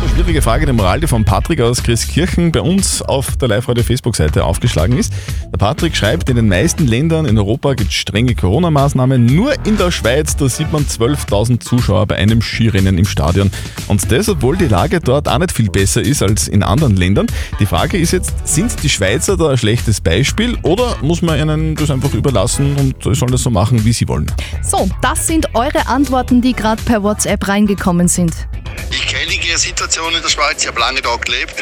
Eine schwierige Frage der Moral, die von Patrick aus Christkirchen bei uns auf der Live-Radio-Facebook-Seite aufgeschlagen ist. Der Patrick schreibt, in den meisten Ländern in Europa gibt es strenge Corona-Maßnahmen. Nur in der Schweiz, da sieht man 12.000 Zuschauer bei einem Skirennen im Stadion. Und das, obwohl die Lage dort auch nicht viel besser ist als in anderen Ländern. Die Frage ist jetzt, sind die Schweizer da ein schlechtes Beispiel oder muss man ihnen das einfach überlassen und sollen das so machen, wie sie wollen? So, das sind eure Antworten, die gerade per WhatsApp reingekommen sind. Die Situation in der Schweiz, ich habe lange dort gelebt.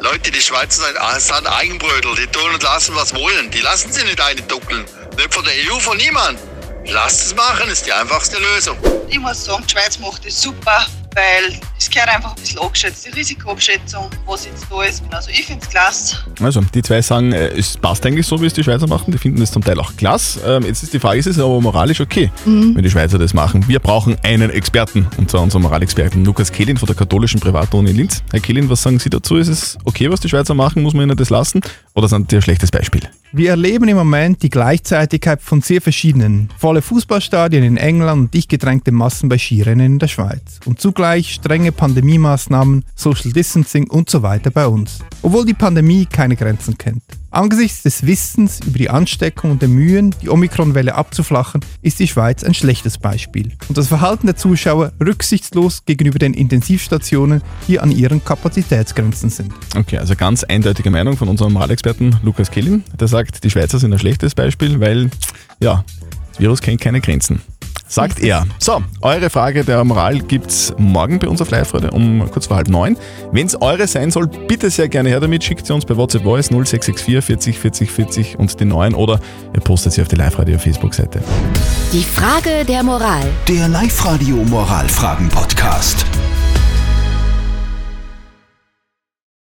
Leute, die Schweizer sind, ah, sind Eigenbrödel, die tun und lassen, was wollen. Die lassen sie nicht einduckeln. Nicht von der EU, von niemand. Lasst es machen, ist die einfachste Lösung. Ich muss sagen, die Schweiz macht das super, weil es gehört einfach ein bisschen angeschätzt, die Risikoabschätzung, was jetzt da ist. Also ich finde es klasse. Also, die zwei sagen, äh, es passt eigentlich so, wie es die Schweizer machen. Die finden es zum Teil auch klasse. Ähm, jetzt ist die Frage, ist es aber moralisch okay, wenn die Schweizer das machen? Wir brauchen einen Experten, und zwar unseren Moralexperten Lukas Kehlin von der katholischen Privatuni Linz. Herr Kehlin, was sagen Sie dazu? Ist es okay, was die Schweizer machen? Muss man ihnen das lassen? Oder sind die ein schlechtes Beispiel? Wir erleben im Moment die Gleichzeitigkeit von sehr verschiedenen. Volle Fußballstadien in England und dicht gedrängte Massen bei Skirennen in der Schweiz. Und zugleich strenge Pandemie-Maßnahmen, Social Distancing und so weiter bei uns. Obwohl die Pandemie keine Grenzen kennt. Angesichts des Wissens über die Ansteckung und der Mühen, die Omikron-Welle abzuflachen, ist die Schweiz ein schlechtes Beispiel. Und das Verhalten der Zuschauer rücksichtslos gegenüber den Intensivstationen, die an ihren Kapazitätsgrenzen sind. Okay, also ganz eindeutige Meinung von unserem Moralexperten Lukas Kehlin. Der sagt, die Schweizer sind ein schlechtes Beispiel, weil, ja, das Virus kennt keine Grenzen. Sagt er. So, eure Frage der Moral gibt's morgen bei uns auf Live-Radio um kurz vor halb neun. Wenn's eure sein soll, bitte sehr gerne her damit. Schickt sie uns bei WhatsApp Voice 0664 40 40 40 und den neuen oder ihr postet sie auf die Live-Radio Facebook-Seite. Die Frage der Moral. Der Live-Radio Moralfragen-Podcast.